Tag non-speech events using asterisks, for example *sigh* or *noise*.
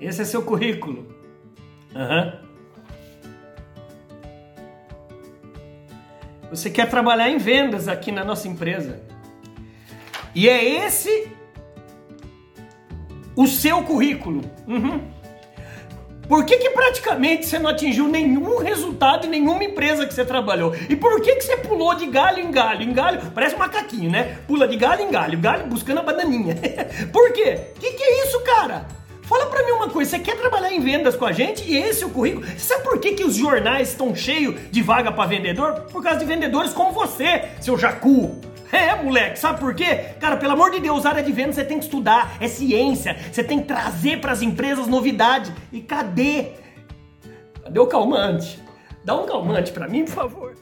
Esse é seu currículo. Aham. Você quer trabalhar em vendas aqui na nossa empresa. E é esse o seu currículo. Uhum. Por que, que praticamente você não atingiu nenhum resultado em nenhuma empresa que você trabalhou? E por que, que você pulou de galho em galho, em galho? Parece um macaquinho, né? Pula de galho em galho, galho buscando a bananinha. *laughs* por quê? O que, que é isso, cara? Mim uma coisa, você quer trabalhar em vendas com a gente e esse é o currículo? Sabe por que, que os jornais estão cheios de vaga para vendedor? Por causa de vendedores como você, seu jacu. É, moleque, sabe por quê? Cara, pelo amor de Deus, área de vendas você tem que estudar, é ciência, você tem que trazer para as empresas novidade. E cadê? Cadê o calmante? Dá um calmante para mim, por favor.